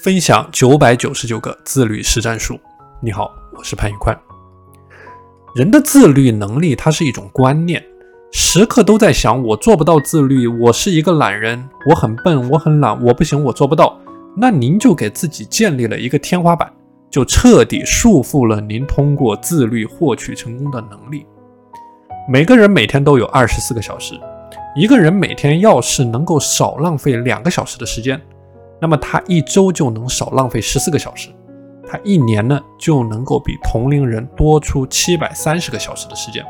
分享九百九十九个自律实战术。你好，我是潘宇宽。人的自律能力，它是一种观念，时刻都在想我做不到自律，我是一个懒人，我很笨，我很懒，我不行，我做不到。那您就给自己建立了一个天花板，就彻底束缚了您通过自律获取成功的能力。每个人每天都有二十四个小时，一个人每天要是能够少浪费两个小时的时间。那么他一周就能少浪费十四个小时，他一年呢就能够比同龄人多出七百三十个小时的时间。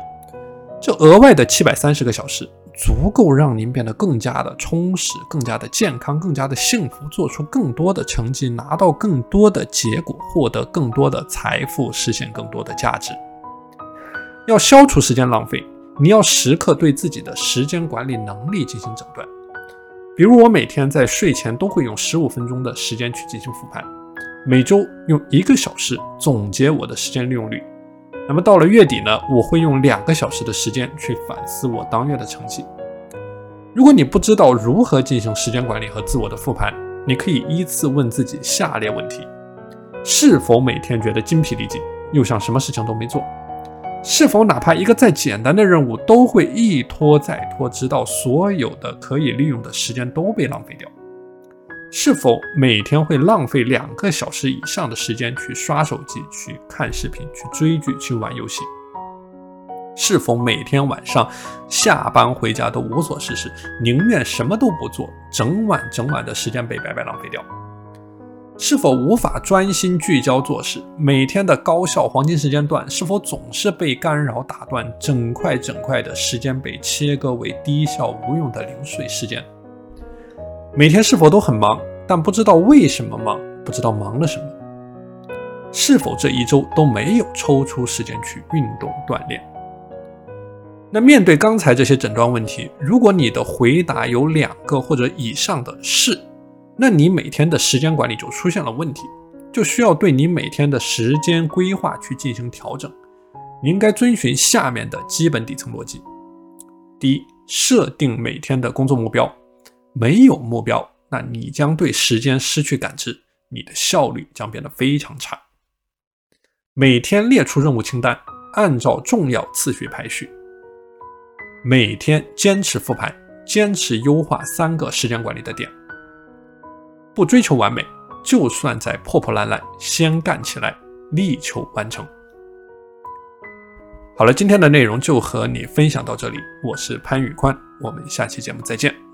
这额外的七百三十个小时，足够让您变得更加的充实、更加的健康、更加的幸福，做出更多的成绩，拿到更多的结果，获得更多的财富，实现更多的价值。要消除时间浪费，你要时刻对自己的时间管理能力进行诊断。比如我每天在睡前都会用十五分钟的时间去进行复盘，每周用一个小时总结我的时间利用率。那么到了月底呢，我会用两个小时的时间去反思我当月的成绩。如果你不知道如何进行时间管理和自我的复盘，你可以依次问自己下列问题：是否每天觉得精疲力尽，又像什么事情都没做？是否哪怕一个再简单的任务都会一拖再拖，直到所有的可以利用的时间都被浪费掉？是否每天会浪费两个小时以上的时间去刷手机、去看视频、去追剧、去玩游戏？是否每天晚上下班回家都无所事事，宁愿什么都不做，整晚整晚的时间被白白浪费掉？是否无法专心聚焦做事？每天的高效黄金时间段是否总是被干扰打断？整块整块的时间被切割为低效无用的零碎时间？每天是否都很忙，但不知道为什么忙，不知道忙了什么？是否这一周都没有抽出时间去运动锻炼？那面对刚才这些诊断问题，如果你的回答有两个或者以上的是。那你每天的时间管理就出现了问题，就需要对你每天的时间规划去进行调整。你应该遵循下面的基本底层逻辑：第一，设定每天的工作目标。没有目标，那你将对时间失去感知，你的效率将变得非常差。每天列出任务清单，按照重要次序排序。每天坚持复盘，坚持优化三个时间管理的点。不追求完美，就算再破破烂烂，先干起来，力求完成。好了，今天的内容就和你分享到这里，我是潘宇宽，我们下期节目再见。